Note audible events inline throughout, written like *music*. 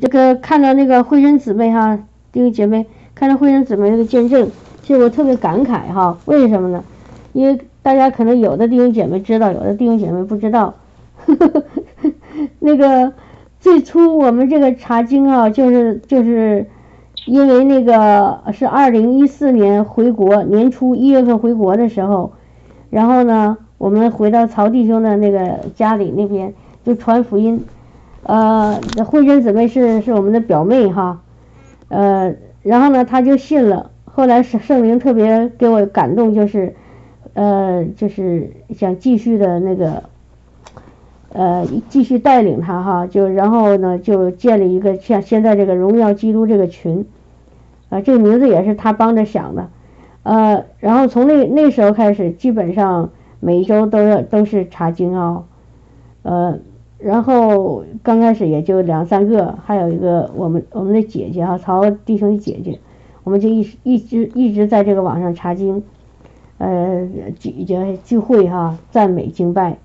这个看到那个慧生姊妹哈，弟兄姐妹看到慧生姊妹这个见证，其实我特别感慨哈，为什么呢？因为大家可能有的弟兄姐妹知道，有的弟兄姐妹不知道。*laughs* 那个最初我们这个查经啊，就是就是因为那个是二零一四年回国年初一月份回国的时候，然后呢，我们回到曹弟兄的那个家里那边就传福音，呃，慧珍姊妹是是我们的表妹哈，呃，然后呢，他就信了，后来圣圣灵特别给我感动，就是呃，就是想继续的那个。呃，继续带领他哈，就然后呢，就建立一个像现在这个荣耀基督这个群，啊，这个名字也是他帮着想的，呃，然后从那那时候开始，基本上每一周都要都是查经啊，呃，然后刚开始也就两三个，还有一个我们我们的姐姐哈，曹弟兄的姐姐，我们就一直一直一直在这个网上查经，呃，聚聚聚会哈，赞美敬拜。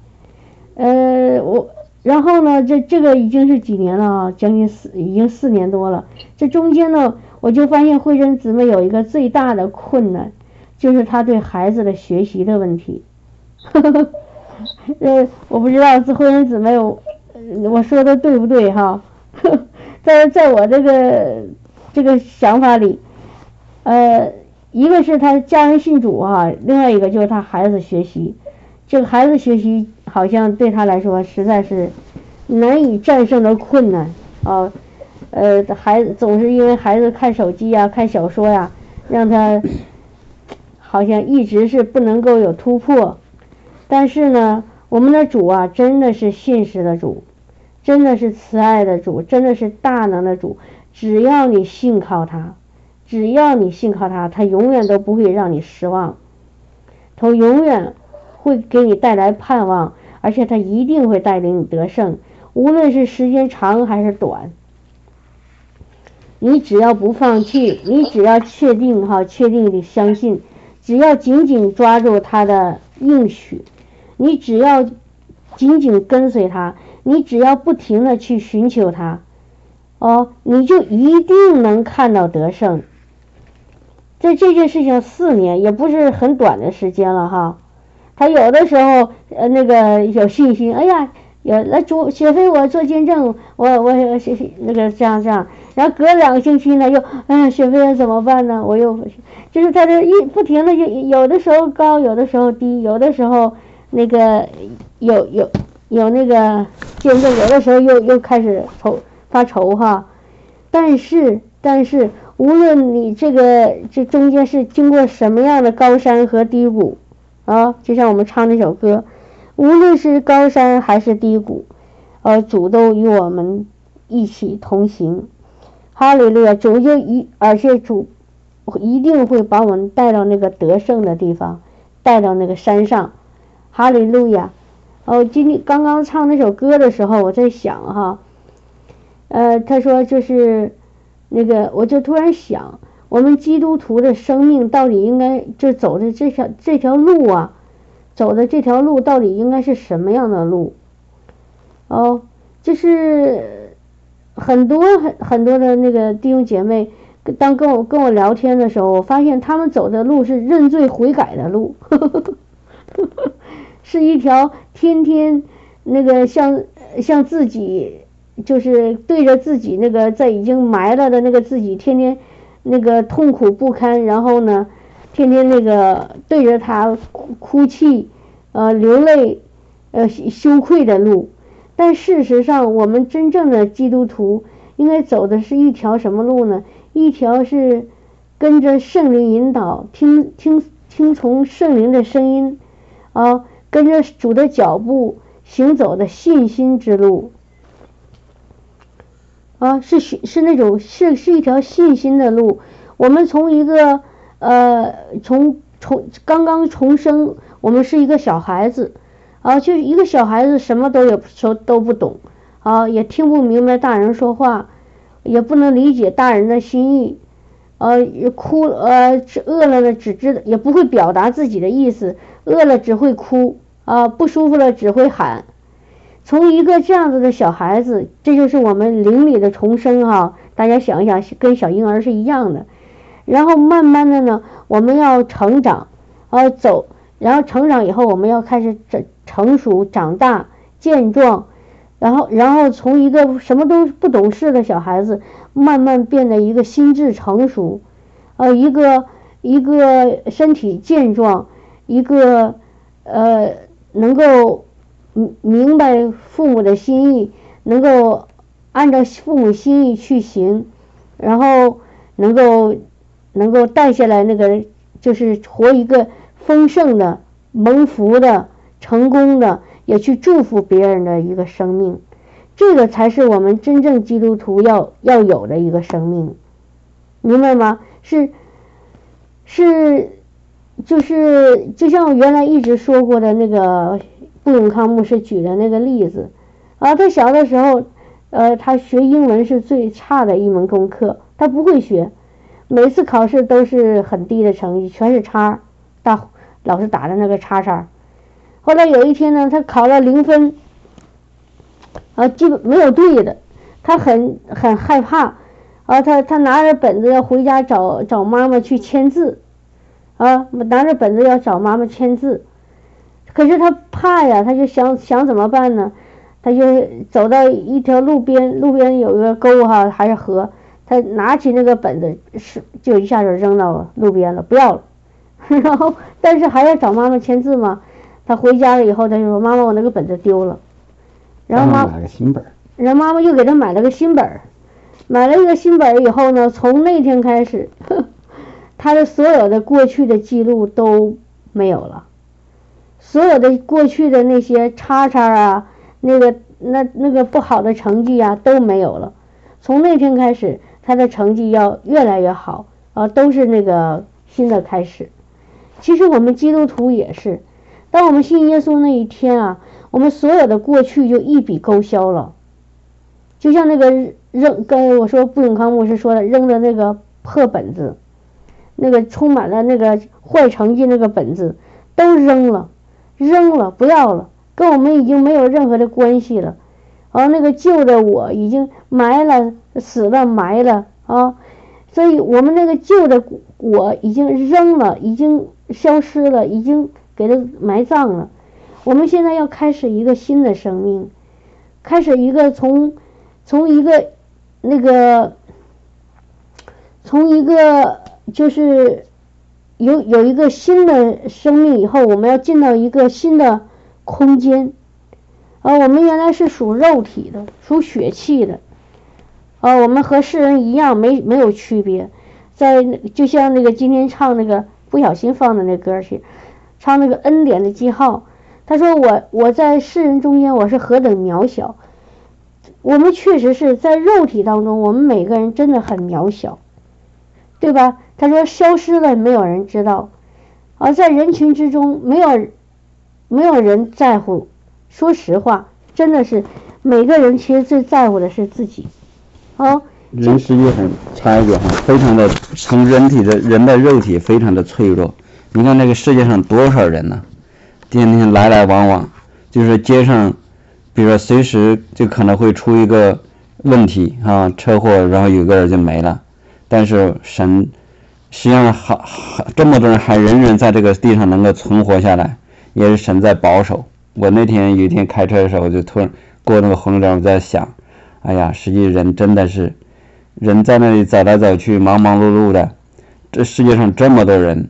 呃，我然后呢，这这个已经是几年了啊，将近四，已经四年多了。这中间呢，我就发现慧珍姊妹有一个最大的困难，就是她对孩子的学习的问题。*laughs* *laughs* 呃，我不知道这婚姻姊妹，我说的对不对哈？*laughs* 在在我这个这个想法里，呃，一个是他家人信主哈，另外一个就是他孩子学习，这个孩子学习。好像对他来说实在是难以战胜的困难啊，呃，孩子总是因为孩子看手机呀、看小说呀，让他好像一直是不能够有突破。但是呢，我们的主啊，真的是信实的主，真的是慈爱的主，真的是大能的主。只要你信靠他，只要你信靠他，他永远都不会让你失望，他永远会给你带来盼望。而且他一定会带领你得胜，无论是时间长还是短，你只要不放弃，你只要确定哈，确定的相信，只要紧紧抓住他的应许，你只要紧紧跟随他，你只要不停的去寻求他，哦，你就一定能看到得胜。在这件事情四年也不是很短的时间了哈。他有的时候，呃，那个有信心，哎呀，有那主雪飞我做见证，我我那个这样这样，然后隔两个星期呢，又，哎呀，雪飞怎么办呢？我又，就是他这一不停的就有的时候高，有的时候低，有的时候那个有有有那个见证，有的时候又又开始愁发愁哈，但是但是无论你这个这中间是经过什么样的高山和低谷。啊，就像我们唱那首歌，无论是高山还是低谷，呃，主都与我们一起同行。哈利路亚，主就一，而且主一定会把我们带到那个得胜的地方，带到那个山上。哈利路亚。哦，今天刚刚唱那首歌的时候，我在想哈，呃，他说就是那个，我就突然想。我们基督徒的生命到底应该就走的这条这条路啊，走的这条路到底应该是什么样的路？哦，就是很多很很多的那个弟兄姐妹，当跟我跟我聊天的时候，我发现他们走的路是认罪悔改的路，*laughs* 是一条天天那个像像自己就是对着自己那个在已经埋了的那个自己天天。那个痛苦不堪，然后呢，天天那个对着他哭哭泣，呃，流泪，呃，羞愧的路。但事实上，我们真正的基督徒应该走的是一条什么路呢？一条是跟着圣灵引导，听听听从圣灵的声音，啊，跟着主的脚步行走的信心之路。啊，是是那种是是一条信心的路。我们从一个呃，从从刚刚重生，我们是一个小孩子，啊，就是一个小孩子，什么都有说都不懂，啊，也听不明白大人说话，也不能理解大人的心意，呃，哭呃饿了呢，只知道也不会表达自己的意思，饿了只会哭，啊，不舒服了只会喊。从一个这样子的小孩子，这就是我们灵里的重生哈。大家想一想，跟小婴儿是一样的。然后慢慢的呢，我们要成长，啊走，然后成长以后，我们要开始成成熟、长大、健壮，然后然后从一个什么都不懂事的小孩子，慢慢变得一个心智成熟，呃，一个一个身体健壮，一个呃能够明白父母的心意，能够按照父母心意去行，然后能够。能够带下来那个，就是活一个丰盛的、蒙福的、成功的，也去祝福别人的一个生命，这个才是我们真正基督徒要要有的一个生命，明白吗？是是，就是就像我原来一直说过的那个布永康牧师举的那个例子啊，他小的时候，呃，他学英文是最差的一门功课，他不会学。每次考试都是很低的成绩，全是叉，大老师打的那个叉叉。后来有一天呢，他考了零分，啊，基本没有对的，他很很害怕，啊，他他拿着本子要回家找找妈妈去签字，啊，拿着本子要找妈妈签字，可是他怕呀，他就想想怎么办呢？他就走到一条路边，路边有一个沟哈，还是河。他拿起那个本子，是就一下就扔到路边了，不要了。*laughs* 然后，但是还要找妈妈签字嘛？他回家了以后，他就说：“妈妈，我那个本子丢了。”然后妈，买个新本。然后妈妈又给他买了个新本买了一个新本以后呢，从那天开始，他的所有的过去的记录都没有了，所有的过去的那些叉叉啊，那个那那个不好的成绩啊都没有了。从那天开始。他的成绩要越来越好啊，都是那个新的开始。其实我们基督徒也是，当我们信耶稣那一天啊，我们所有的过去就一笔勾销了。就像那个扔，跟我说布永康牧师说的，扔的那个破本子，那个充满了那个坏成绩那个本子，都扔了，扔了，不要了，跟我们已经没有任何的关系了。而那个旧的我已经埋了。死了埋了啊，所以我们那个旧的我已经扔了，已经消失了，已经给它埋葬了。我们现在要开始一个新的生命，开始一个从从一个那个从一个就是有有一个新的生命以后，我们要进到一个新的空间。啊，我们原来是属肉体的，属血气的。啊，我们和世人一样，没没有区别，在就像那个今天唱那个不小心放的那歌去，唱那个恩典的记号。他说我我在世人中间我是何等渺小，我们确实是在肉体当中，我们每个人真的很渺小，对吧？他说消失了，没有人知道，而在人群之中，没有没有人在乎。说实话，真的是每个人其实最在乎的是自己。哦，人是一很插一句哈，非常的从人体的人的肉体非常的脆弱。你看那个世界上多少人呢？天天来来往往，就是街上，比如说随时就可能会出一个问题啊，车祸，然后有个人就没了。但是神实际上还还这么多人还仍然在这个地上能够存活下来，也是神在保守。我那天有一天开车的时候，我就突然过那个红绿灯，我在想。哎呀，实际人真的是，人在那里走来走去，忙忙碌碌的。这世界上这么多人，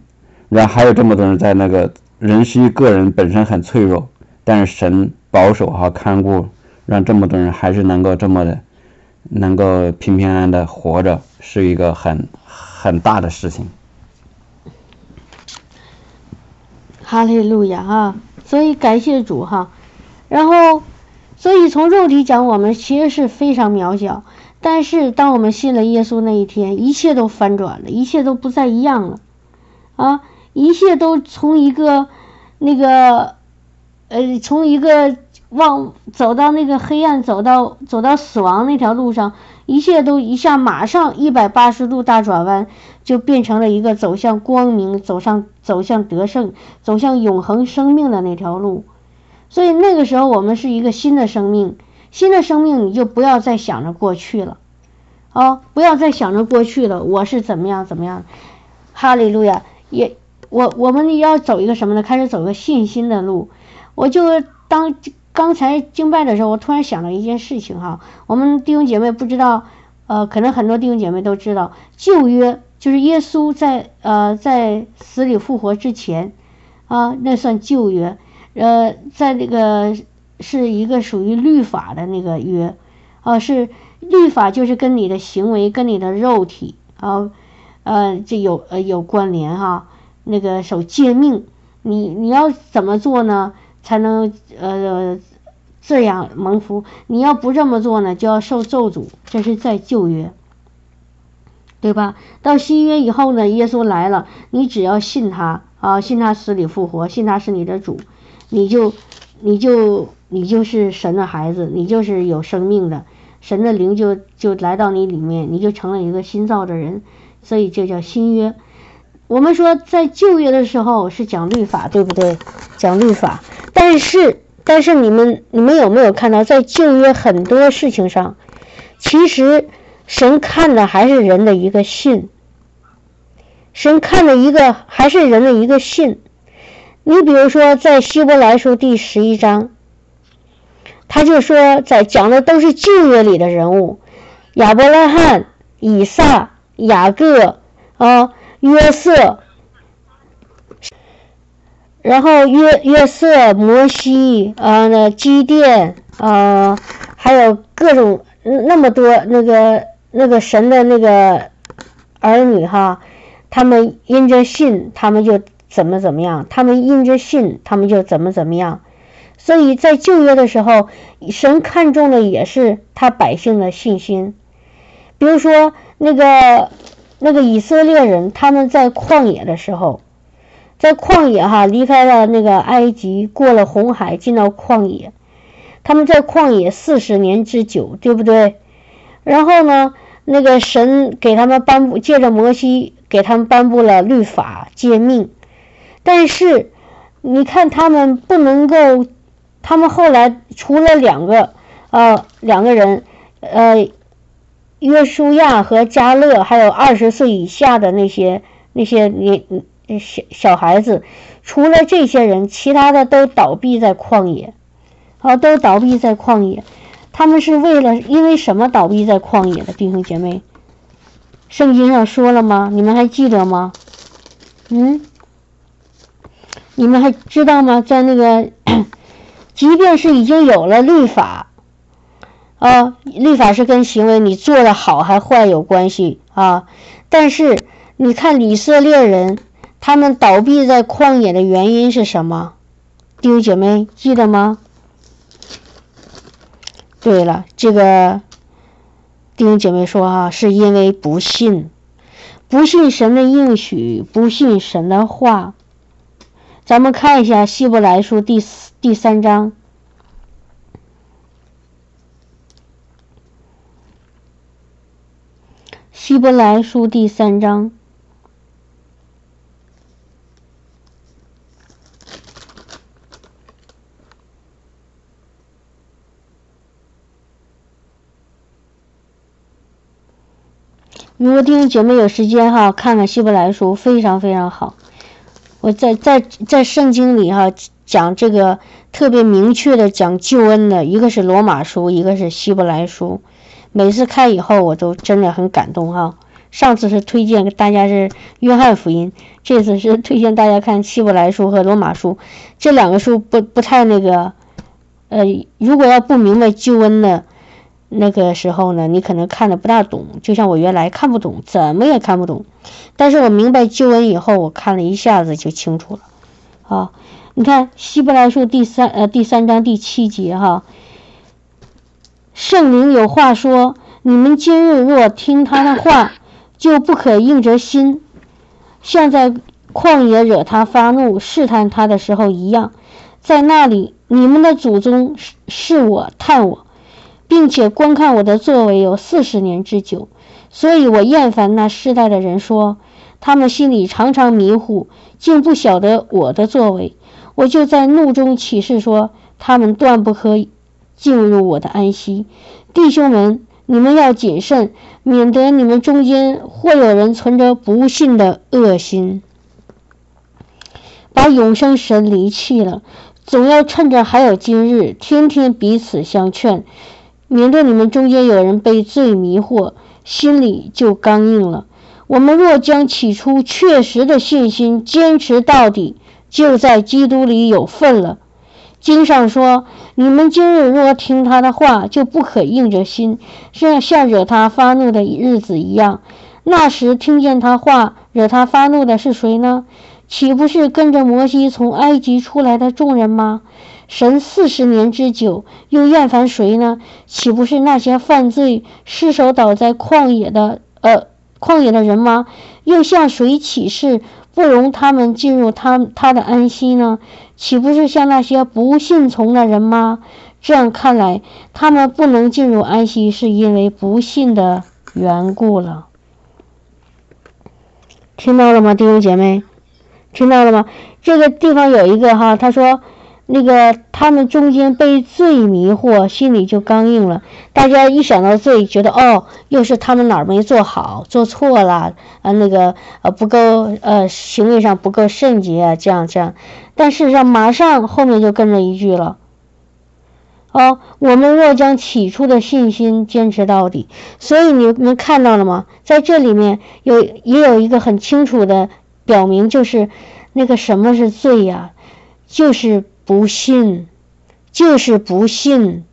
然后还有这么多人在那个人是一个人本身很脆弱，但是神保守和看顾，让这么多人还是能够这么的，能够平平安安的活着，是一个很很大的事情。哈利路亚哈，所以感谢主哈，然后。所以从肉体讲，我们其实是非常渺小。但是当我们信了耶稣那一天，一切都翻转了，一切都不再一样了，啊，一切都从一个那个呃，从一个往走到那个黑暗，走到走到死亡那条路上，一切都一下马上一百八十度大转弯，就变成了一个走向光明、走上走向得胜、走向永恒生命的那条路。所以那个时候我们是一个新的生命，新的生命你就不要再想着过去了，啊，不要再想着过去了，我是怎么样怎么样，哈利路亚，也我我们要走一个什么呢？开始走个信心的路。我就当刚才敬拜的时候，我突然想到一件事情哈，我们弟兄姐妹不知道，呃，可能很多弟兄姐妹都知道，旧约就是耶稣在呃在死里复活之前啊，那算旧约，呃，在那个是一个属于律法的那个约，啊，是律法就是跟你的行为跟你的肉体啊，呃，这有呃有关联哈，那个守诫命，你你要怎么做呢？才能呃这样蒙福。你要不这么做呢，就要受咒诅。这是在旧约，对吧？到新约以后呢，耶稣来了，你只要信他啊，信他死里复活，信他是你的主，你就你就你就是神的孩子，你就是有生命的，神的灵就就来到你里面，你就成了一个新造的人。所以这叫新约。我们说在旧约的时候是讲律法，对不对？讲律法。但是，但是你们你们有没有看到，在旧约很多事情上，其实神看的还是人的一个信，神看的一个还是人的一个信。你比如说，在希伯来书第十一章，他就说，在讲的都是旧约里的人物，亚伯拉罕、以撒、雅各啊、约瑟。然后约约瑟、摩西呃，那基甸呃，还有各种那么多那个那个神的那个儿女哈，他们因着信，他们就怎么怎么样；他们因着信，他们就怎么怎么样。所以在旧约的时候，神看重的也是他百姓的信心。比如说那个那个以色列人，他们在旷野的时候。在旷野哈，离开了那个埃及，过了红海，进到旷野。他们在旷野四十年之久，对不对？然后呢，那个神给他们颁布，借着摩西给他们颁布了律法诫命。但是你看他们不能够，他们后来除了两个呃两个人，呃约书亚和加勒，还有二十岁以下的那些那些年。小小孩子，除了这些人，其他的都倒闭在旷野，啊，都倒闭在旷野。他们是为了因为什么倒闭在旷野的弟兄姐妹？圣经上说了吗？你们还记得吗？嗯？你们还知道吗？在那个，即便是已经有了律法，啊，律法是跟行为你做的好还坏有关系啊。但是你看以色列人。他们倒闭在旷野的原因是什么？弟兄姐妹记得吗？对了，这个弟兄姐妹说啊，是因为不信，不信神的应许，不信神的话。咱们看一下《希伯来书》第四第三章，《希伯来书》第三章。如果弟兄姐妹有时间哈，看看希伯来书，非常非常好。我在在在圣经里哈讲这个特别明确的讲救恩的，一个是罗马书，一个是希伯来书。每次看以后，我都真的很感动哈。上次是推荐大家是约翰福音，这次是推荐大家看希伯来书和罗马书。这两个书不不太那个，呃，如果要不明白救恩的。那个时候呢，你可能看的不大懂，就像我原来看不懂，怎么也看不懂。但是我明白救恩以后，我看了一下子就清楚了。啊，你看希伯来书第三呃第三章第七节哈，圣灵有话说：你们今日若听他的话，就不可硬着心，像在旷野惹他发怒、试探他的时候一样。在那里，你们的祖宗是是我探我。并且观看我的作为有四十年之久，所以我厌烦那世代的人说，他们心里常常迷糊，竟不晓得我的作为。我就在怒中起誓说，他们断不可进入我的安息。弟兄们，你们要谨慎，免得你们中间或有人存着不信的恶心，把永生神离弃了。总要趁着还有今日，天天彼此相劝，免得你们中间有人被罪迷惑，心里就刚硬了。我们若将起初确实的信心坚持到底，就在基督里有份了。经上说：“你们今日若听他的话，就不可硬着心，像像惹他发怒的日子一样。那时听见他话，惹他发怒的是谁呢？岂不是跟着摩西从埃及出来的众人吗？神四十年之久，又厌烦谁呢？岂不是那些犯罪失手倒在旷野的呃？”旷野的人吗？又向谁起誓不容他们进入他他的安息呢？岂不是像那些不信从的人吗？这样看来，他们不能进入安息，是因为不信的缘故了。听到了吗，弟兄姐妹？听到了吗？这个地方有一个哈，他说。那个他们中间被罪迷惑，心里就刚硬了。大家一想到罪，觉得哦，又是他们哪儿没做好，做错了啊，那个呃不够呃行为上不够圣洁啊，这样这样。但事实上，马上后面就跟着一句了，哦，我们若将起初的信心坚持到底。所以你们看到了吗？在这里面有也有一个很清楚的表明，就是那个什么是罪呀，就是。不信，就是不信，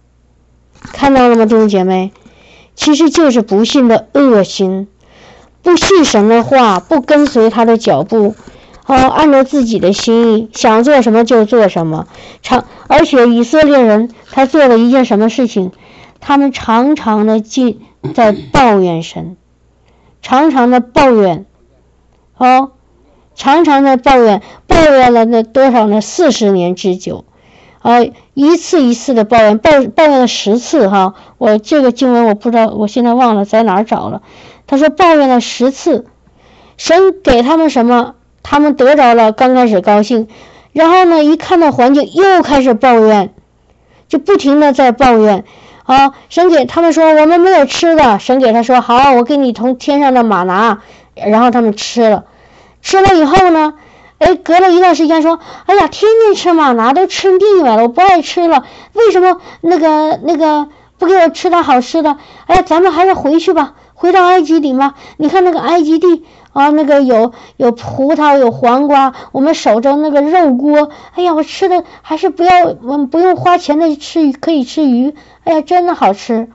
看到了吗，弟兄姐妹？其实就是不信的恶心，不信神的话，不跟随他的脚步，哦，按照自己的心意想做什么就做什么。常而且以色列人他做了一件什么事情？他们常常的进在抱怨神，常常的抱怨，哦。常常的抱怨，抱怨了那多少呢？四十年之久，啊，一次一次的抱怨，抱抱怨了十次哈。我这个经文我不知道，我现在忘了在哪儿找了。他说抱怨了十次，神给他们什么，他们得着了，刚开始高兴，然后呢，一看到环境又开始抱怨，就不停的在抱怨。啊，神给他们说我们没有吃的，神给他说好，我给你从天上的马拿，然后他们吃了。吃了以后呢，哎，隔了一段时间说，哎呀，天天吃玛拿都吃腻歪了，我不爱吃了。为什么那个那个不给我吃点好吃的？哎呀，咱们还是回去吧，回到埃及里嘛。你看那个埃及地啊，那个有有葡萄，有黄瓜，我们守着那个肉锅。哎呀，我吃的还是不要，我不用花钱的吃，可以吃鱼。哎呀，真的好吃。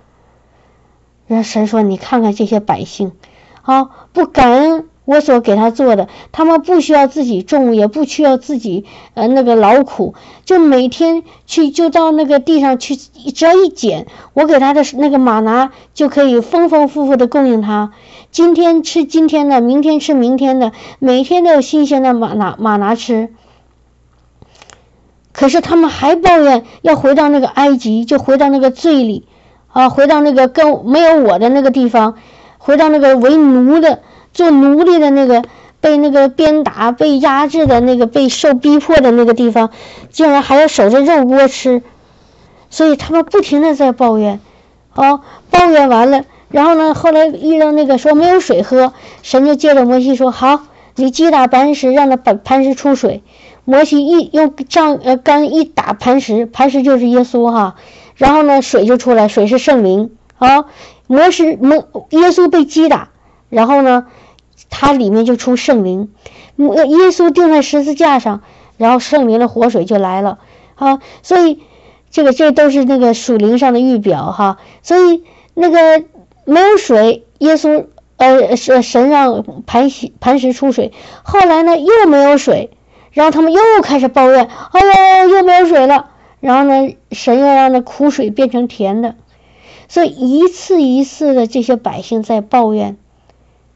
人神说，你看看这些百姓，啊，不感恩。我所给他做的，他们不需要自己种，也不需要自己呃那个劳苦，就每天去就到那个地上去，只要一捡，我给他的那个马拿就可以丰丰富富的供应他。今天吃今天的，明天吃明天的，每天都有新鲜的马拿马拿吃。可是他们还抱怨要回到那个埃及，就回到那个罪里啊，回到那个跟没有我的那个地方，回到那个为奴的。做奴隶的那个，被那个鞭打、被压制的那个、被受逼迫的那个地方，竟然还要守着肉锅吃，所以他们不停的在抱怨，哦，抱怨完了，然后呢，后来遇到那个说没有水喝，神就接着摩西说：“好，你击打磐石，让他把磐石出水。”摩西一用杖呃杆一打磐石，磐石就是耶稣哈，然后呢，水就出来，水是圣灵啊。摩西摩耶稣被击打，然后呢？它里面就出圣灵，耶稣钉在十字架上，然后圣灵的活水就来了啊！所以这个这都是那个属灵上的预表哈。所以那个没有水，耶稣呃是神让磐石磐石出水，后来呢又没有水，然后他们又开始抱怨，哎呦又没有水了，然后呢神又让那苦水变成甜的，所以一次一次的这些百姓在抱怨。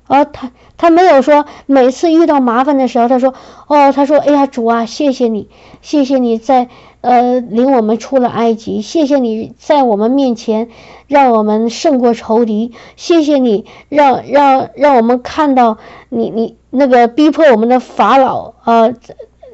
啊，他他没有说每次遇到麻烦的时候，他说哦，他说哎呀主啊，谢谢你，谢谢你在呃领我们出了埃及，谢谢你在我们面前让我们胜过仇敌，谢谢你让让让我们看到你你那个逼迫我们的法老啊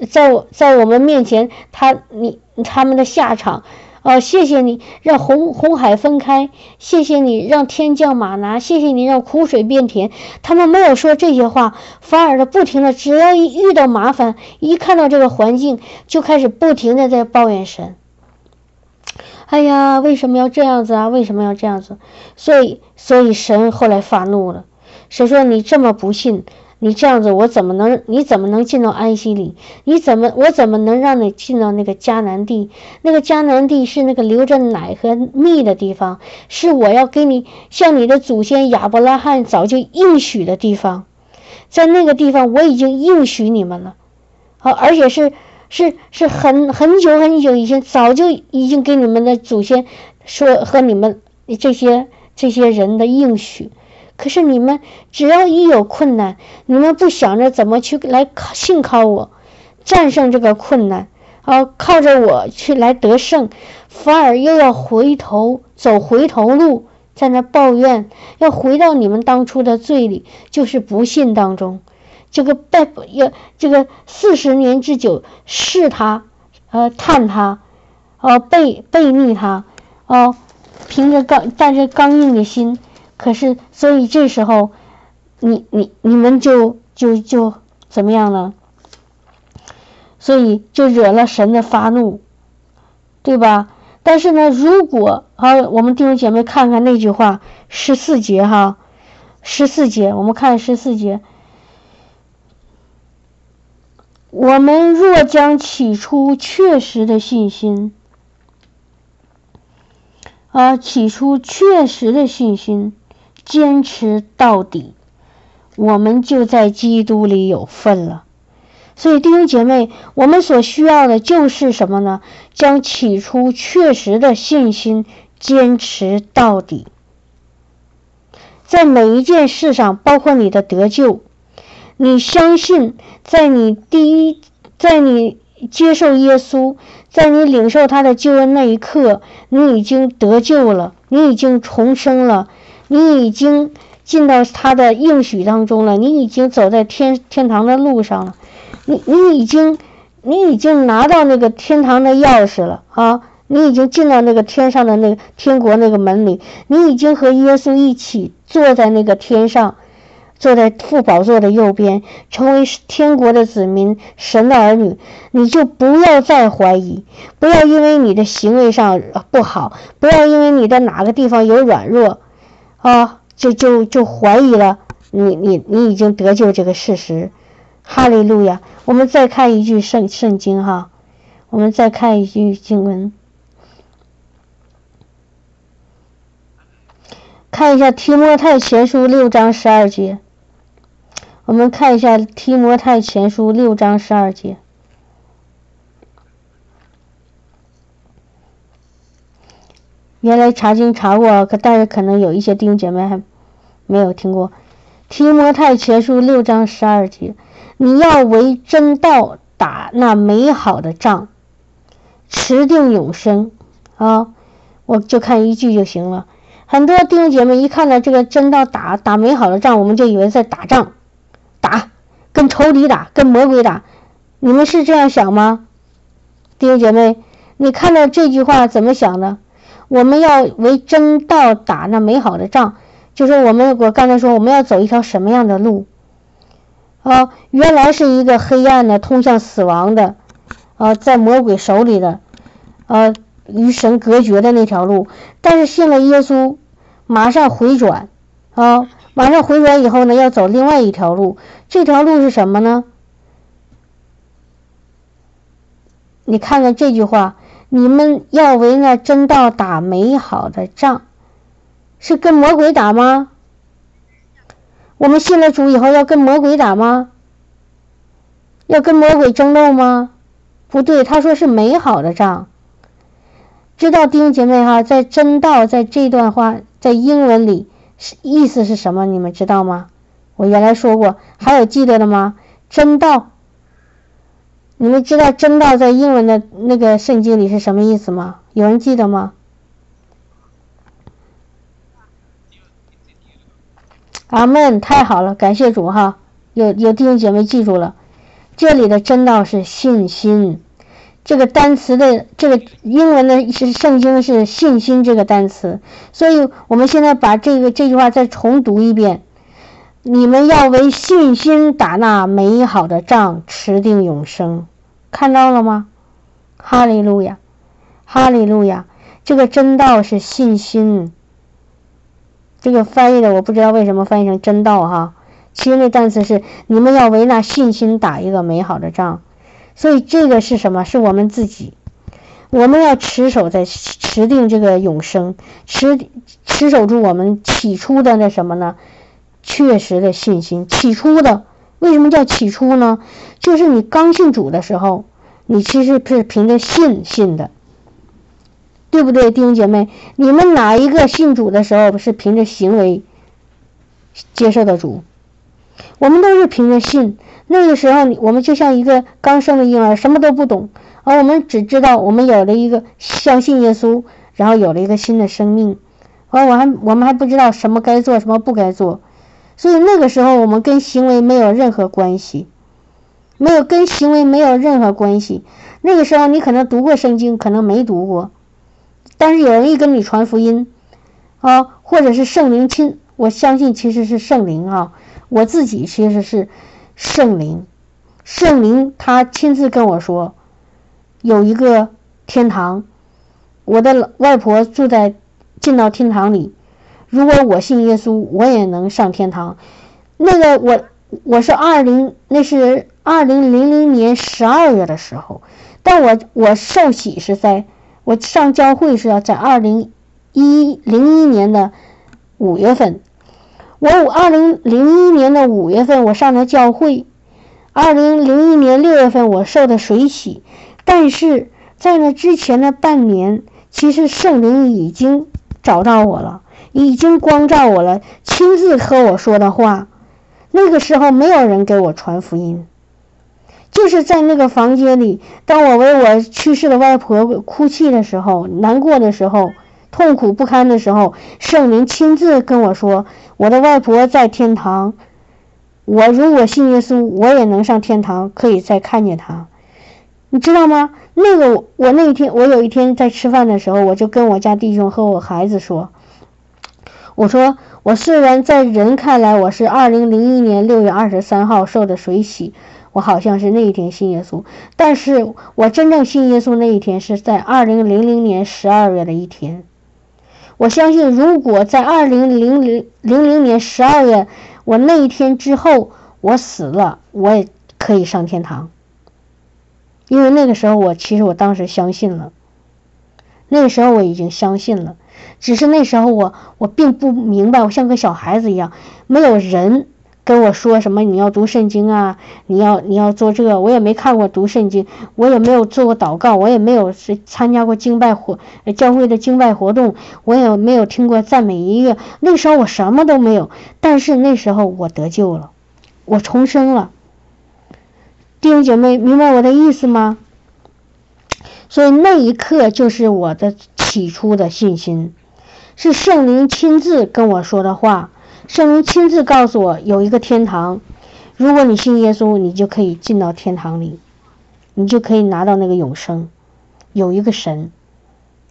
在在我们面前，他你他们的下场。哦，谢谢你让红红海分开，谢谢你让天降马拿，谢谢你让苦水变甜。他们没有说这些话，反而的不停的，只要一遇到麻烦，一看到这个环境，就开始不停的在抱怨神。哎呀，为什么要这样子啊？为什么要这样子？所以，所以神后来发怒了，神说你这么不信。你这样子，我怎么能？你怎么能进到安息里？你怎么？我怎么能让你进到那个迦南地？那个迦南地是那个流着奶和蜜的地方，是我要给你，像你的祖先亚伯拉罕早就应许的地方，在那个地方我已经应许你们了，好，而且是是是很很久很久以前，早就已经给你们的祖先说和你们这些这些人的应许。可是你们只要一有困难，你们不想着怎么去来靠信靠我，战胜这个困难，啊，靠着我去来得胜，反而又要回头走回头路，在那抱怨，要回到你们当初的罪里，就是不信当中，这个拜要这个四十年之久试他，呃探他，哦背背逆他，哦凭着刚带着刚硬的心。可是，所以这时候，你你你们就就就怎么样呢？所以就惹了神的发怒，对吧？但是呢，如果好，我们弟兄姐妹看看那句话十四节哈，十四节，我们看十四节，我们若将起初确实的信心，啊，起初确实的信心。坚持到底，我们就在基督里有份了。所以弟兄姐妹，我们所需要的就是什么呢？将起初确实的信心坚持到底，在每一件事上，包括你的得救，你相信，在你第一，在你接受耶稣，在你领受他的救恩那一刻，你已经得救了，你已经重生了。你已经进到他的应许当中了，你已经走在天天堂的路上了，你你已经你已经拿到那个天堂的钥匙了啊！你已经进到那个天上的那个天国那个门里，你已经和耶稣一起坐在那个天上，坐在父宝座的右边，成为天国的子民，神的儿女。你就不要再怀疑，不要因为你的行为上不好，不要因为你的哪个地方有软弱。啊，就就就怀疑了你你你已经得救这个事实，哈利路亚！我们再看一句圣圣经哈，我们再看一句经文，看一下提摩太前书六章十二节，我们看一下提摩太前书六章十二节。原来查经查过，可但是可能有一些弟兄姐妹还没有听过《提摩太前书》六章十二节，你要为真道打那美好的仗，持定永生啊！我就看一句就行了。很多弟兄姐妹一看到这个真道打打美好的仗，我们就以为在打仗，打跟仇敌打，跟魔鬼打。你们是这样想吗？弟兄姐妹，你看到这句话怎么想的？我们要为真道打那美好的仗，就是我们我刚才说我们要走一条什么样的路？啊，原来是一个黑暗的，通向死亡的，啊，在魔鬼手里的，啊，与神隔绝的那条路。但是信了耶稣，马上回转，啊，马上回转以后呢，要走另外一条路。这条路是什么呢？你看看这句话。你们要为那真道打美好的仗，是跟魔鬼打吗？我们信了主以后要跟魔鬼打吗？要跟魔鬼争斗吗？不对，他说是美好的仗。知道弟兄姐妹哈，在真道在这段话在英文里是意思是什么？你们知道吗？我原来说过，还有记得的吗？真道。你们知道真道在英文的那个圣经里是什么意思吗？有人记得吗？阿门，太好了，感谢主哈！有有弟兄姐妹记住了，这里的真道是信心。这个单词的这个英文的是圣经是信心这个单词，所以我们现在把这个这句话再重读一遍：你们要为信心打那美好的仗，持定永生。看到了吗？哈利路亚，哈利路亚！这个真道是信心。这个翻译的我不知道为什么翻译成真道哈，其实那单词是你们要为那信心打一个美好的仗。所以这个是什么？是我们自己，我们要持守在持定这个永生，持持守住我们起初的那什么呢？确实的信心。起初的为什么叫起初呢？就是你刚信主的时候，你其实是凭着信信的，对不对，弟兄姐妹？你们哪一个信主的时候是凭着行为接受的主？我们都是凭着信。那个时候，我们就像一个刚生的婴儿，什么都不懂，而我们只知道我们有了一个相信耶稣，然后有了一个新的生命，而我还我们还不知道什么该做，什么不该做，所以那个时候我们跟行为没有任何关系，没有跟行为没有任何关系。那个时候你可能读过圣经，可能没读过，但是有人一跟你传福音，啊，或者是圣灵亲，我相信其实是圣灵啊，我自己其实是。圣灵，圣灵他亲自跟我说，有一个天堂，我的外婆住在进到天堂里。如果我信耶稣，我也能上天堂。那个我我是二零，那是二零零零年十二月的时候，但我我受洗是在我上教会是要在二零一零一年的五月份。我二零零一年的五月份，我上的教会；二零零一年六月份，我受的水洗。但是在那之前的半年，其实圣灵已经找到我了，已经光照我了，亲自和我说的话。那个时候没有人给我传福音，就是在那个房间里，当我为我去世的外婆哭泣的时候，难过的时候。痛苦不堪的时候，圣灵亲自跟我说：“我的外婆在天堂，我如果信耶稣，我也能上天堂，可以再看见她。”你知道吗？那个我那一天，我有一天在吃饭的时候，我就跟我家弟兄和我孩子说：“我说我虽然在人看来我是二零零一年六月二十三号受的水洗，我好像是那一天信耶稣，但是我真正信耶稣那一天是在二零零零年十二月的一天。”我相信，如果在二零零零零零年十二月，我那一天之后我死了，我也可以上天堂。因为那个时候，我其实我当时相信了，那个时候我已经相信了，只是那时候我我并不明白，我像个小孩子一样，没有人。跟我说什么？你要读圣经啊！你要你要做这个，我也没看过读圣经，我也没有做过祷告，我也没有参加过敬拜活教会的敬拜活动，我也没有听过赞美音乐。那时候我什么都没有，但是那时候我得救了，我重生了。弟兄姐妹，明白我的意思吗？所以那一刻就是我的起初的信心，是圣灵亲自跟我说的话。圣灵亲自告诉我有一个天堂，如果你信耶稣，你就可以进到天堂里，你就可以拿到那个永生。有一个神，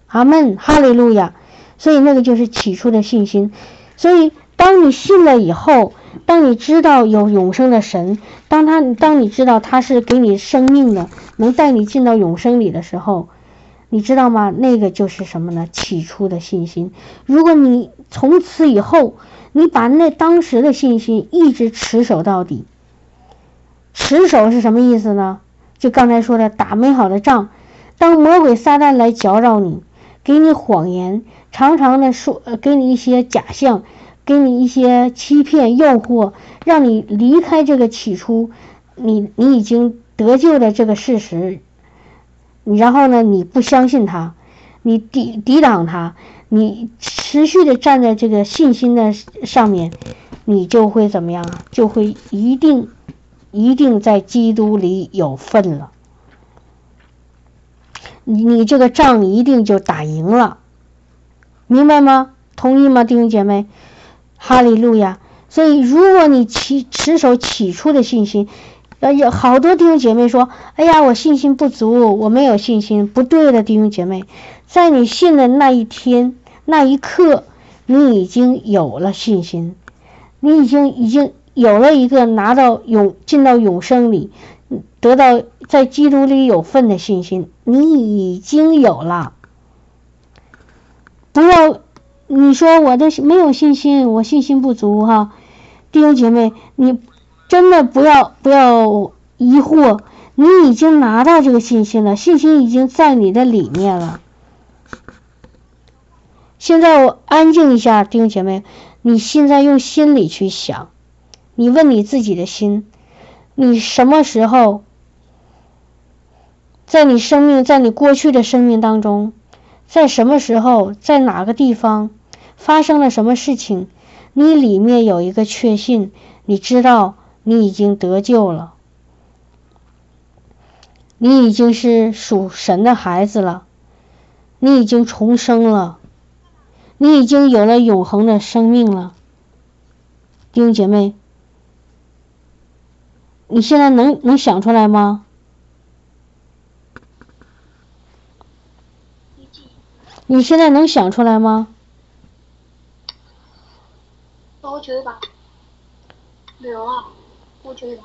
阿门，哈利路亚。所以那个就是起初的信心。所以当你信了以后，当你知道有永生的神，当他当你知道他是给你生命的，能带你进到永生里的时候，你知道吗？那个就是什么呢？起初的信心。如果你从此以后，你把那当时的信心一直持守到底，持守是什么意思呢？就刚才说的打美好的仗。当魔鬼撒旦来搅扰你，给你谎言，常常的说，呃，给你一些假象，给你一些欺骗、诱惑，让你离开这个起初，你你已经得救的这个事实。然后呢，你不相信他，你抵抵挡他。你持续的站在这个信心的上面，你就会怎么样？就会一定一定在基督里有份了。你你这个仗一定就打赢了，明白吗？同意吗，弟兄姐妹？哈利路亚！所以，如果你起持守起初的信心，呃，有好多弟兄姐妹说，哎呀，我信心不足，我没有信心。不对的，弟兄姐妹，在你信的那一天、那一刻，你已经有了信心，你已经已经有了一个拿到永进到永生里，得到在基督里有份的信心，你已经有了。不要你说我的没有信心，我信心不足哈。弟兄姐妹，你真的不要不要疑惑，你已经拿到这个信心了，信心已经在你的里面了。现在我安静一下，弟兄姐妹，你现在用心里去想，你问你自己的心，你什么时候，在你生命，在你过去的生命当中，在什么时候，在哪个地方发生了什么事情？你里面有一个确信，你知道你已经得救了，你已经是属神的孩子了，你已经重生了，你已经有了永恒的生命了，弟兄姐妹，你现在能能想出来吗？你现在能想出来吗？我觉得吧，没有啊，我觉得。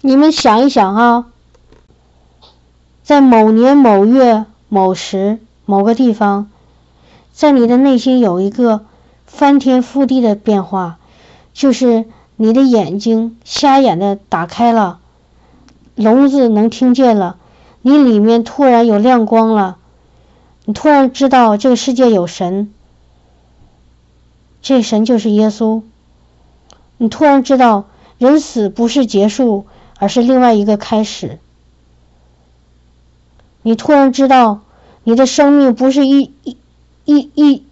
你们想一想哈，在某年某月某时某个地方，在你的内心有一个翻天覆地的变化，就是你的眼睛瞎眼的打开了，聋子能听见了。你里面突然有亮光了，你突然知道这个世界有神，这神就是耶稣。你突然知道人死不是结束，而是另外一个开始。你突然知道你的生命不是一一一一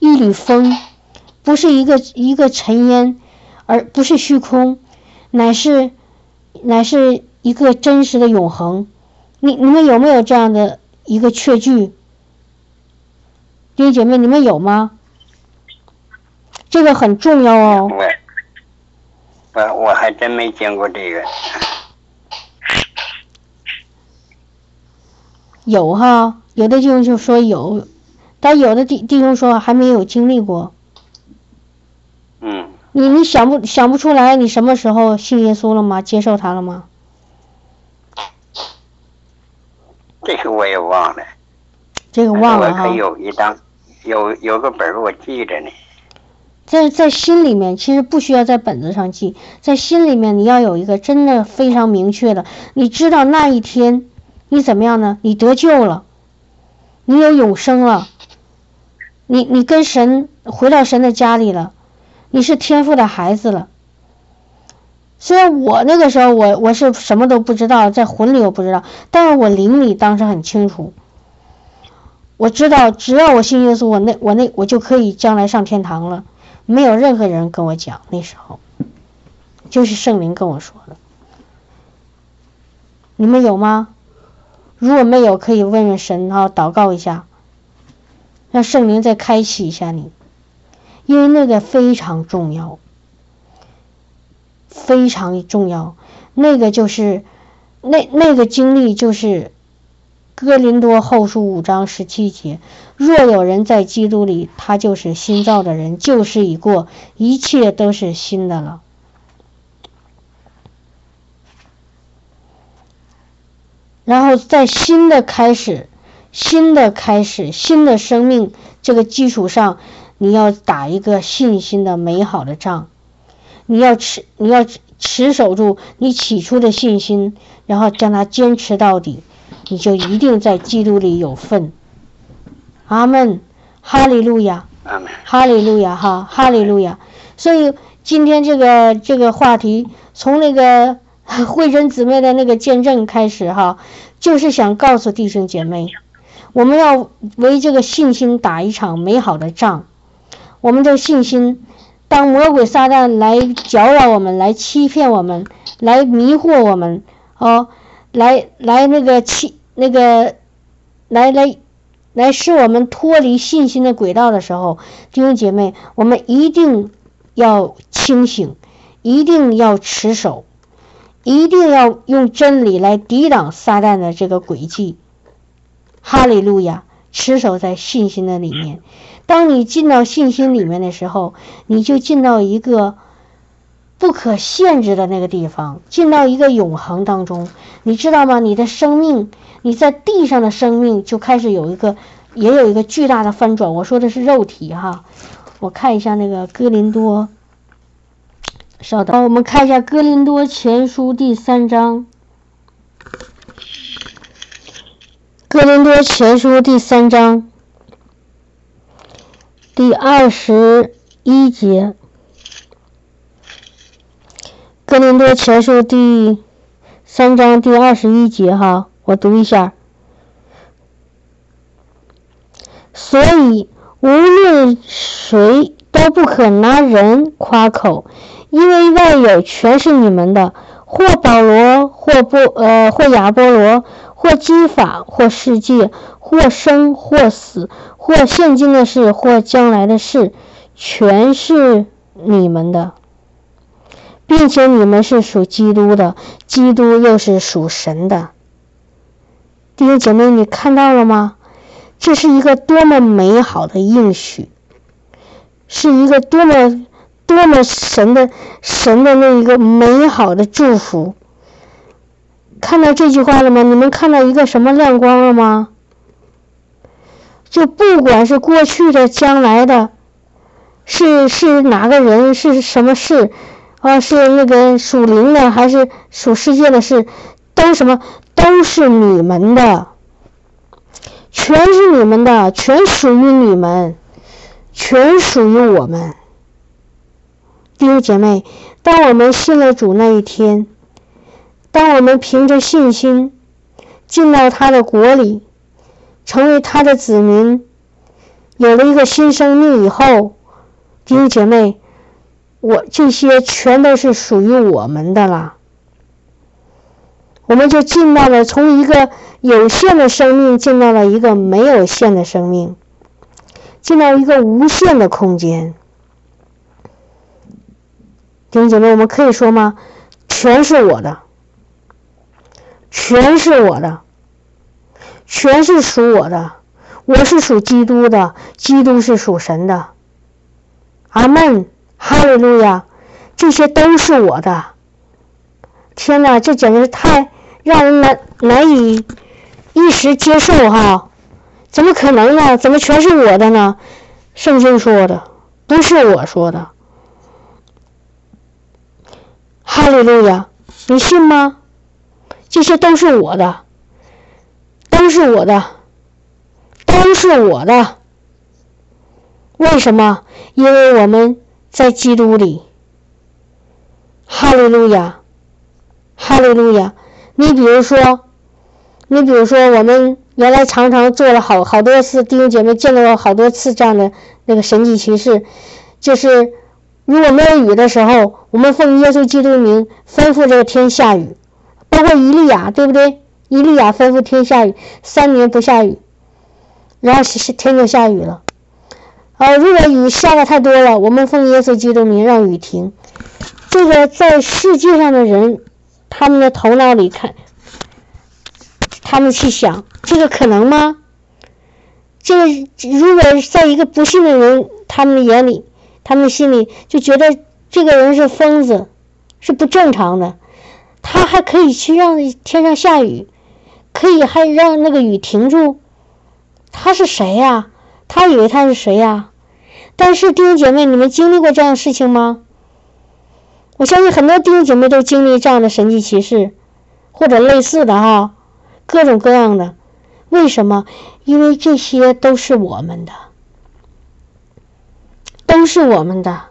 一缕风，不是一个一个尘烟，而不是虚空，乃是乃是一个真实的永恒。你你们有没有这样的一个确据？弟兄姐妹，你们有吗？这个很重要哦。我我我还真没见过这个。有哈，有的弟兄就说有，但有的弟弟兄说还没有经历过。嗯。你你想不想不出来？你什么时候信耶稣了吗？接受他了吗？这个我也忘了，这个忘了哈。我可有一张，有有个本儿我记着呢。在在心里面，其实不需要在本子上记，在心里面你要有一个真的非常明确的，你知道那一天你怎么样呢？你得救了，你有永生了，你你跟神回到神的家里了，你是天父的孩子了。虽然我那个时候我我是什么都不知道，在魂里我不知道，但是我灵里当时很清楚。我知道只要我信耶稣，我那我那我就可以将来上天堂了。没有任何人跟我讲那时候，就是圣灵跟我说的。你们有吗？如果没有，可以问问神哈，祷告一下，让圣灵再开启一下你，因为那个非常重要。非常重要，那个就是那那个经历就是《哥林多后书》五章十七节：若有人在基督里，他就是新造的人，旧事已过，一切都是新的了。然后在新的开始、新的开始、新的生命这个基础上，你要打一个信心的美好的仗。你要持，你要持守住你起初的信心，然后将它坚持到底，你就一定在基督里有份。阿门，哈利路亚，哈利路亚，哈，哈利路亚。所以今天这个这个话题，从那个 *laughs* 慧真姊妹的那个见证开始，哈，就是想告诉弟兄姐妹，我们要为这个信心打一场美好的仗，我们的信心。当魔鬼撒旦来搅扰我们，来欺骗我们，来迷惑我们，哦，来来那个欺那个，来来来使我们脱离信心的轨道的时候，弟兄姐妹，我们一定要清醒，一定要持守，一定要用真理来抵挡撒旦的这个诡计。哈利路亚，持守在信心的里面。当你进到信心里面的时候，你就进到一个不可限制的那个地方，进到一个永恒当中。你知道吗？你的生命。你在地上的生命就开始有一个，也有一个巨大的翻转。我说的是肉体哈，我看一下那个哥林多，稍等，我们看一下哥林多前书第三章，哥林多前书第三章第二十一节，哥林多前书第三章第二十一节哈。我读一下，所以无论谁都不可拿人夸口，因为外有全是你们的，或保罗，或波呃，或亚波罗，或基法，或世界，或生或死，或现今的事，或将来的事，全是你们的，并且你们是属基督的，基督又是属神的。弟兄姐妹，你看到了吗？这是一个多么美好的应许，是一个多么多么神的神的那一个美好的祝福。看到这句话了吗？你们看到一个什么亮光了吗？就不管是过去的、将来的，是是哪个人，是什么事，啊，是那个属灵的还是属世界的事，都什么？都是你们的，全是你们的，全属于你们，全属于我们。弟兄姐妹，当我们信了主那一天，当我们凭着信心进到他的国里，成为他的子民，有了一个新生命以后，弟兄姐妹，我这些全都是属于我们的了。我们就进到了从一个有限的生命进到了一个没有限的生命，进到一个无限的空间。弟兄姐妹，我们可以说吗？全是我的，全是我的，全是属我的。我是属基督的，基督是属神的。阿门，哈利路亚，这些都是我的。天哪，这简直是太……让人难难以一时接受哈，怎么可能呢？怎么全是我的呢？圣经说的，不是我说的。哈利路亚，你信吗？这些都是我的，都是我的，都是我的。为什么？因为我们在基督里。哈利路亚，哈利路亚。你比如说，你比如说，我们原来常常做了好好多次，弟兄姐妹见到过好多次这样的那个神迹奇事，就是如果没有雨的时候，我们奉耶稣基督名吩咐这个天下雨，包括伊利亚，对不对？伊利亚吩咐天下雨，三年不下雨，然后是天就下雨了。啊，如果雨下的太多了，我们奉耶稣基督名让雨停。这个在世界上的人。他们的头脑里看，他们去想，这个可能吗？这个如果在一个不信的人他们的眼里，他们心里就觉得这个人是疯子，是不正常的。他还可以去让天上下雨，可以还让那个雨停住。他是谁呀？他以为他是谁呀？但是弟兄姐妹，你们经历过这样的事情吗？我相信很多弟兄姐妹都经历这样的神迹奇事，或者类似的哈，各种各样的。为什么？因为这些都是我们的，都是我们的。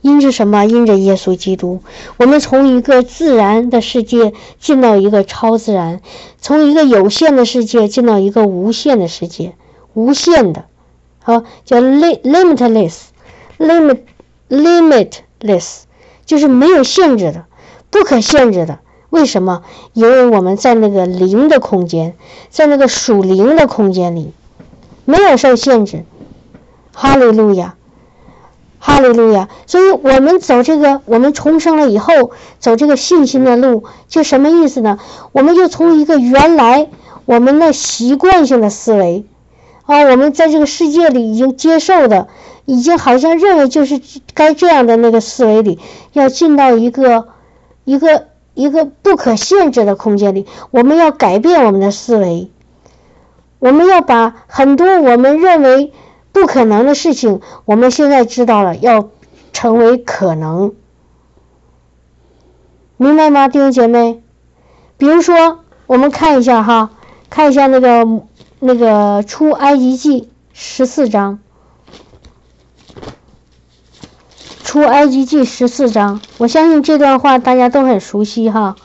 因着什么？因着耶稣基督，我们从一个自然的世界进到一个超自然，从一个有限的世界进到一个无限的世界，无限的，好叫 limitless，limit，limitless。就是没有限制的，不可限制的。为什么？因为我们在那个灵的空间，在那个属灵的空间里，没有受限制。哈利路亚，哈利路亚。所以我们走这个，我们重生了以后，走这个信心的路，就什么意思呢？我们就从一个原来我们的习惯性的思维，啊，我们在这个世界里已经接受的，已经好像认为就是该这样的那个思维里，要进到一个一个。一个不可限制的空间里，我们要改变我们的思维，我们要把很多我们认为不可能的事情，我们现在知道了，要成为可能，明白吗，弟兄姐妹？比如说，我们看一下哈，看一下那个那个出埃及记十四章。出埃及记十四章，我相信这段话大家都很熟悉哈。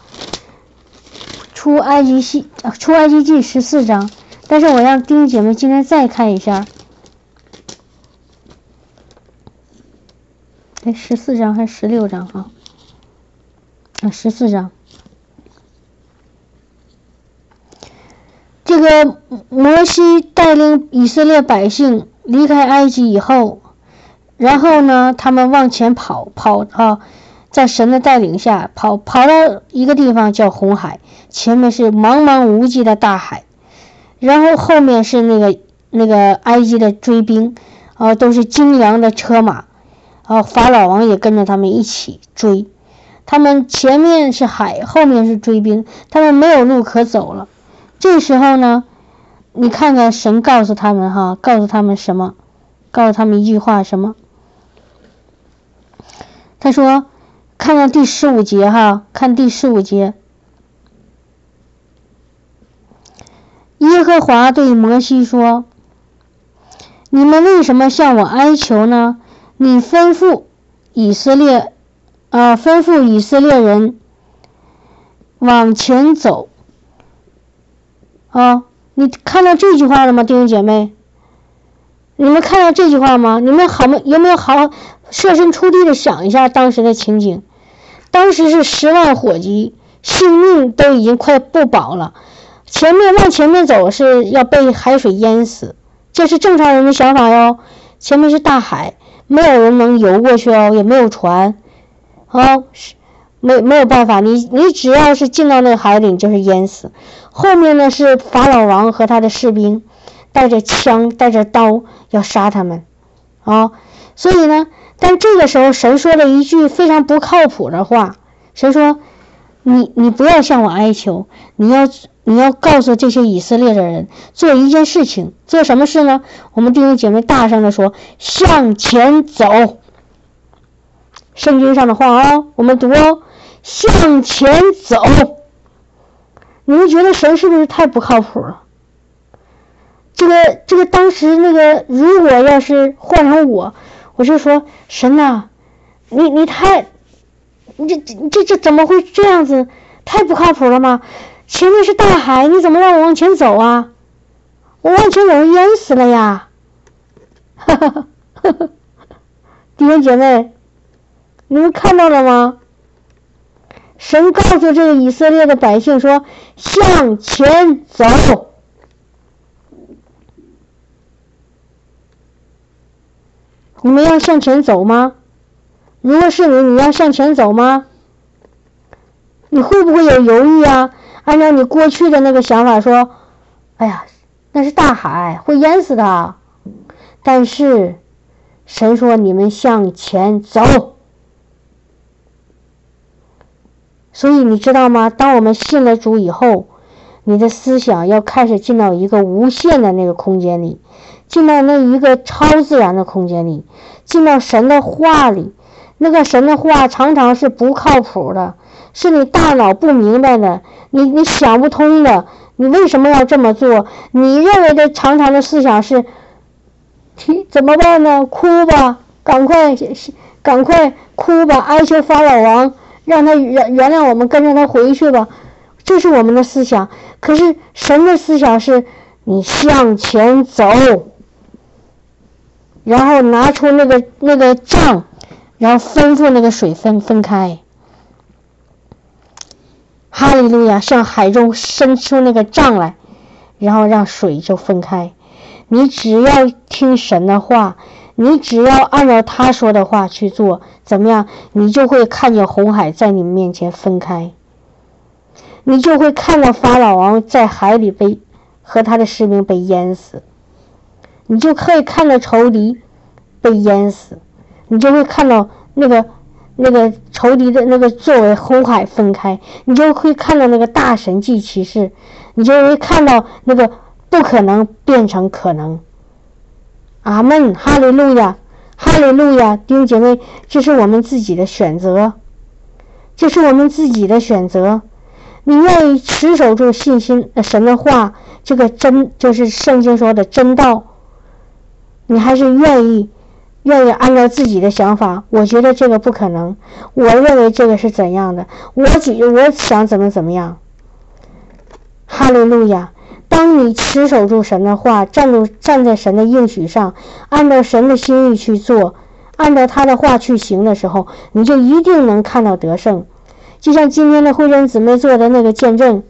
出埃及记，出埃及记十四章，但是我让弟兄姐妹今天再看一下。哎，十四章还是十六章哈？啊，十四章。这个摩西带领以色列百姓离开埃及以后。然后呢，他们往前跑跑啊，在神的带领下跑跑到一个地方叫红海，前面是茫茫无际的大海，然后后面是那个那个埃及的追兵啊，都是精良的车马然后，法老王也跟着他们一起追，他们前面是海，后面是追兵，他们没有路可走了。这时候呢，你看看神告诉他们哈，告诉他们什么？告诉他们一句话什么？他说：“看看第十五节哈，看第十五节。耶和华对摩西说：‘你们为什么向我哀求呢？你吩咐以色列啊，吩咐以色列人往前走啊！你看到这句话了吗，弟兄姐妹？你们看到这句话吗？你们好没有没有好？”设身处地的想一下当时的情景，当时是十万火急，性命都已经快不保了，前面往前面走是要被海水淹死，这是正常人的想法哟。前面是大海，没有人能游过去哦，也没有船，啊，是没没有办法，你你只要是进到那个海里，你就是淹死。后面呢是法老王和他的士兵，带着枪带着刀要杀他们，啊，所以呢。但这个时候，神说了一句非常不靠谱的话。神说：“你你不要向我哀求，你要你要告诉这些以色列的人做一件事情，做什么事呢？我们弟兄姐妹大声的说：向前走。圣经上的话哦，我们读哦，向前走。你们觉得神是不是太不靠谱了？这个这个当时那个，如果要是换成我。”我就说神呐，你你太，你这这这怎么会这样子？太不靠谱了吗？前面是大海，你怎么让我往前走啊？我往前走淹死了呀！哈哈哈哈哈！弟兄姐妹，你们看到了吗？神告诉这个以色列的百姓说：向前走。你们要向前走吗？如果是你，你要向前走吗？你会不会有犹豫啊？按照你过去的那个想法说，哎呀，那是大海，会淹死的。但是神说你们向前走，所以你知道吗？当我们信了主以后，你的思想要开始进到一个无限的那个空间里。进到那一个超自然的空间里，进到神的话里，那个神的话常常是不靠谱的，是你大脑不明白的，你你想不通的，你为什么要这么做？你认为的常常的思想是，提怎么办呢？哭吧，赶快赶快哭吧，哀求法老王，让他原原谅我们，跟着他回去吧，这是我们的思想。可是神的思想是你向前走。然后拿出那个那个杖，然后吩咐那个水分分开。哈利路亚，向海中伸出那个杖来，然后让水就分开。你只要听神的话，你只要按照他说的话去做，怎么样？你就会看见红海在你面前分开，你就会看到法老王在海里被和他的士兵被淹死，你就可以看到仇敌被淹死，你就会看到那个。那个仇敌的那个作为红海分开，你就会看到那个大神迹奇事，你就会看到那个不可能变成可能。阿门，哈利路亚，哈利路亚，弟兄姐妹，这是我们自己的选择，这是我们自己的选择。你愿意持守住信心呃神的话，这个真就是圣经说的真道，你还是愿意？愿意按照自己的想法，我觉得这个不可能。我认为这个是怎样的？我举我想怎么怎么样。哈利路亚！当你持守住神的话，站住站在神的应许上，按照神的心意去做，按照他的话去行的时候，你就一定能看到得胜。就像今天的慧珍姊妹做的那个见证，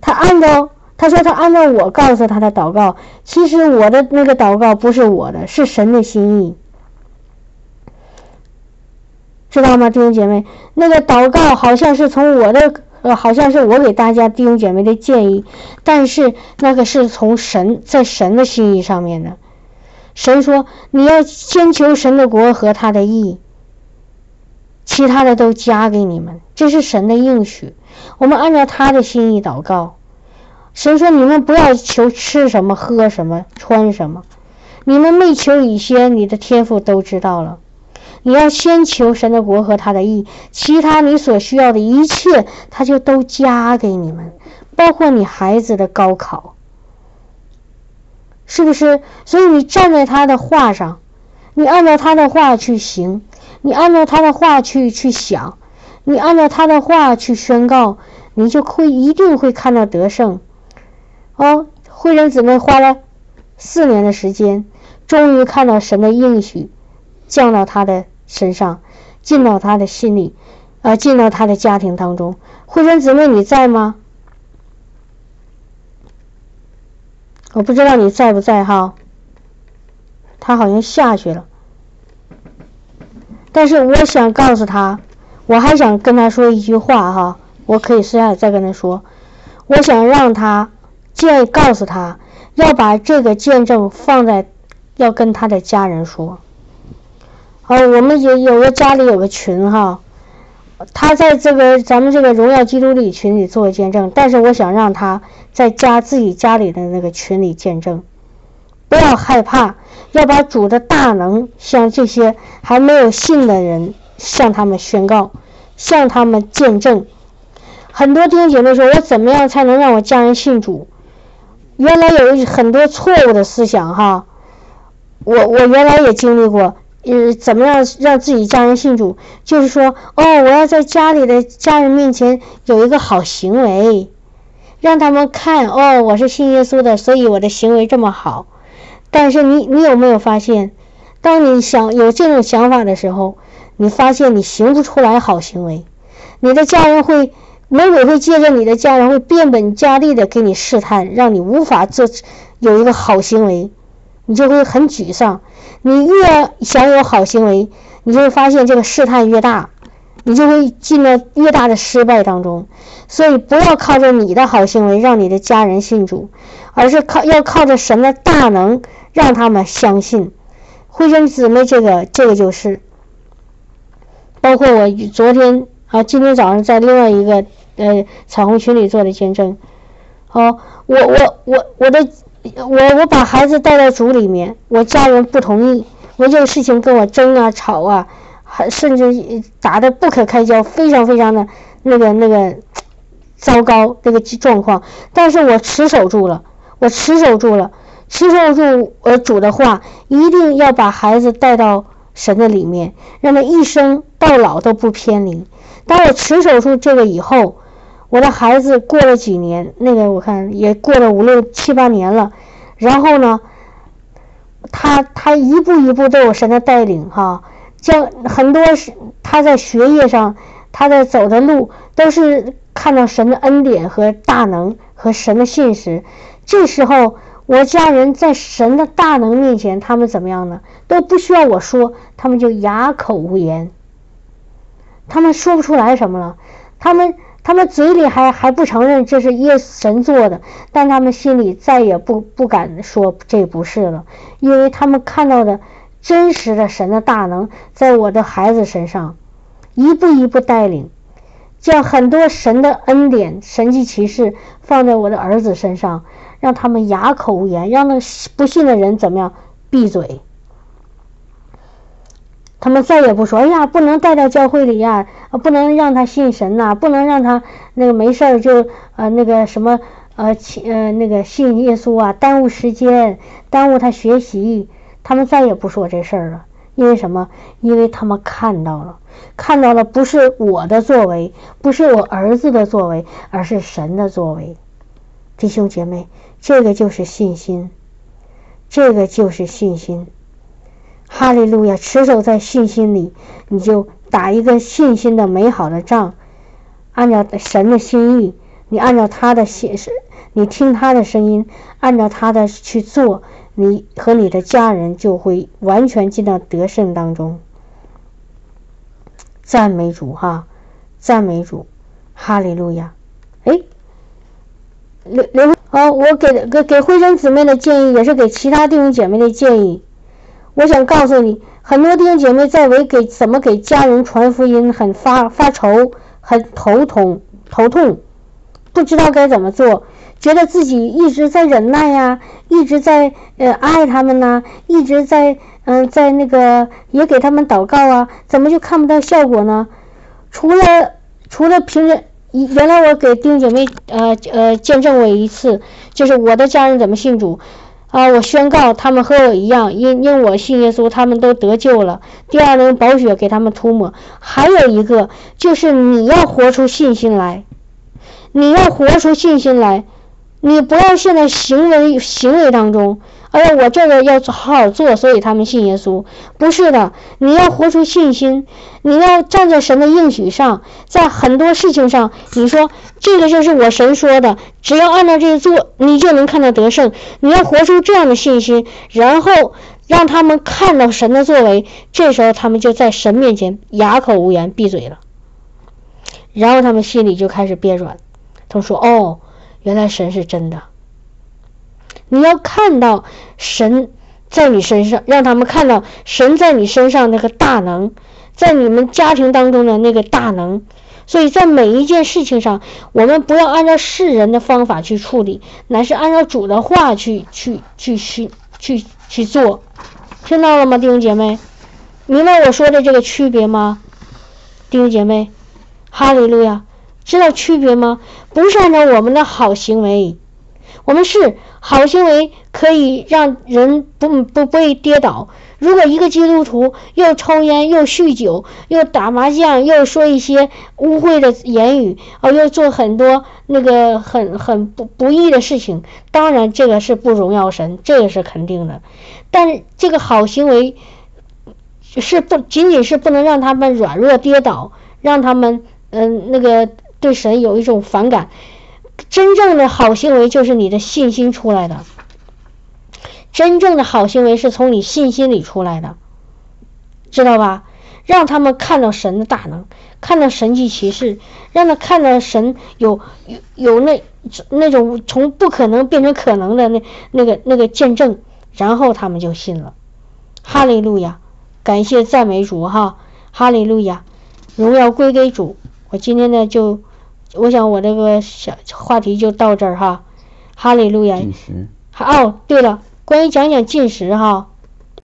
他按照。他说：“他按照我告诉他的祷告，其实我的那个祷告不是我的，是神的心意，知道吗，弟兄姐妹？那个祷告好像是从我的，呃，好像是我给大家弟兄姐妹的建议，但是那个是从神在神的心意上面的。神说你要先求神的国和他的义，其他的都加给你们，这是神的应许。我们按照他的心意祷告。”所以说：“你们不要求吃什么、喝什么、穿什么，你们没求一些，你的天赋都知道了。你要先求神的国和他的义，其他你所需要的一切，他就都加给你们，包括你孩子的高考，是不是？所以你站在他的话上，你按照他的话去行，你按照他的话去去想，你按照他的话去宣告，你就会一定会看到得胜。”哦，慧仁姊妹花了四年的时间，终于看到神的应许降到他的身上，进到他的心里，啊，进到他的家庭当中。慧仁姊妹，你在吗？我不知道你在不在哈。他好像下去了，但是我想告诉他，我还想跟他说一句话哈，我可以私下再跟他说，我想让他。建议告诉他，要把这个见证放在，要跟他的家人说。好，我们也有个家里有个群哈，他在这个咱们这个荣耀基督里群里做见证，但是我想让他在家自己家里的那个群里见证，不要害怕，要把主的大能向这些还没有信的人向他们宣告，向他们见证。很多弟兄姐妹说，我怎么样才能让我家人信主？原来有很多错误的思想哈，我我原来也经历过，呃，怎么样让自己家人信主？就是说，哦，我要在家里的家人面前有一个好行为，让他们看，哦，我是信耶稣的，所以我的行为这么好。但是你你有没有发现，当你想有这种想法的时候，你发现你行不出来好行为，你的家人会。魔鬼会借着你的家人会变本加厉的给你试探，让你无法做有一个好行为，你就会很沮丧。你越想有好行为，你就会发现这个试探越大，你就会进了越大的失败当中。所以不要靠着你的好行为让你的家人信主，而是靠要靠着神的大能让他们相信。慧生姊妹，这个这个就是，包括我昨天啊，今天早上在另外一个。呃，彩虹群里做的见证，好，我我我我的我我把孩子带到组里面，我家人不同意，我这个事情跟我争啊吵啊，还甚至打的不可开交，非常非常的那个那个糟糕那个状况，但是我持守住了，我持守住了，持守住我主的话，一定要把孩子带到神的里面，让他一生到老都不偏离。当我持守住这个以后。我的孩子过了几年，那个我看也过了五六七八年了，然后呢，他他一步一步都有神的带领哈，将很多是他在学业上，他在走的路都是看到神的恩典和大能和神的信实，这时候我家人在神的大能面前，他们怎么样呢？都不需要我说，他们就哑口无言，他们说不出来什么了，他们他们嘴里还还不承认这是耶神做的，但他们心里再也不不敢说这不是了，因为他们看到的真实的神的大能在我的孩子身上一步一步带领。将很多神的恩典、神迹奇事放在我的儿子身上，让他们哑口无言，让那不信的人怎么样闭嘴？他们再也不说：“哎呀，不能带到教会里呀，不能让他信神呐，不能让他那个没事儿就呃那个什么呃呃那个信耶稣啊，耽误时间，耽误他学习。”他们再也不说这事儿了，因为什么？因为他们看到了。看到了不是我的作为，不是我儿子的作为，而是神的作为。弟兄姐妹，这个就是信心，这个就是信心。哈利路亚！持守在信心里，你就打一个信心的美好的仗。按照神的心意，你按照他的心，你听他的声音，按照他的去做，你和你的家人就会完全进到得胜当中。赞美主哈，赞美主，哈利路亚。哎，刘刘哦，我给给给慧生姊妹的建议，也是给其他弟兄姐妹的建议。我想告诉你，很多弟兄姐妹在为给怎么给家人传福音很发发愁，很头痛头痛，不知道该怎么做，觉得自己一直在忍耐呀，一直在呃爱他们呐，一直在。嗯，在那个也给他们祷告啊，怎么就看不到效果呢？除了除了平时，原来我给弟兄姐妹呃呃见证过一次，就是我的家人怎么信主啊，我宣告他们和我一样，因因我信耶稣，他们都得救了。第二轮宝血给他们涂抹，还有一个就是你要活出信心来，你要活出信心来，你不要陷在行为行为当中。哎呀，我这个要好好做，所以他们信耶稣。不是的，你要活出信心，你要站在神的应许上，在很多事情上，你说这个就是我神说的，只要按照这个做，你就能看到得胜。你要活出这样的信心，然后让他们看到神的作为，这时候他们就在神面前哑口无言，闭嘴了。然后他们心里就开始变软，他说：“哦，原来神是真的。”你要看到神在你身上，让他们看到神在你身上那个大能，在你们家庭当中的那个大能。所以在每一件事情上，我们不要按照世人的方法去处理，乃是按照主的话去去去去去去做。听到了吗，弟兄姐妹？明白我说的这个区别吗？弟兄姐妹，哈利路亚，知道区别吗？不是按照我们的好行为。我们是好行为可以让人不不不会跌倒。如果一个基督徒又抽烟又酗酒又打麻将又说一些污秽的言语，哦，又做很多那个很很不不义的事情，当然这个是不荣耀神，这个是肯定的。但这个好行为是不仅仅是不能让他们软弱跌倒，让他们嗯那个对神有一种反感。真正的好行为就是你的信心出来的，真正的好行为是从你信心里出来的，知道吧？让他们看到神的大能，看到神迹奇事，让他看到神有有有那那种从不可能变成可能的那那个那个见证，然后他们就信了。哈利路亚，感谢赞美主哈！哈利路亚，荣耀归给主。我今天呢就。我想我这个小话题就到这儿哈，哈利路亚。进食。哦，对了，关于讲讲进食哈，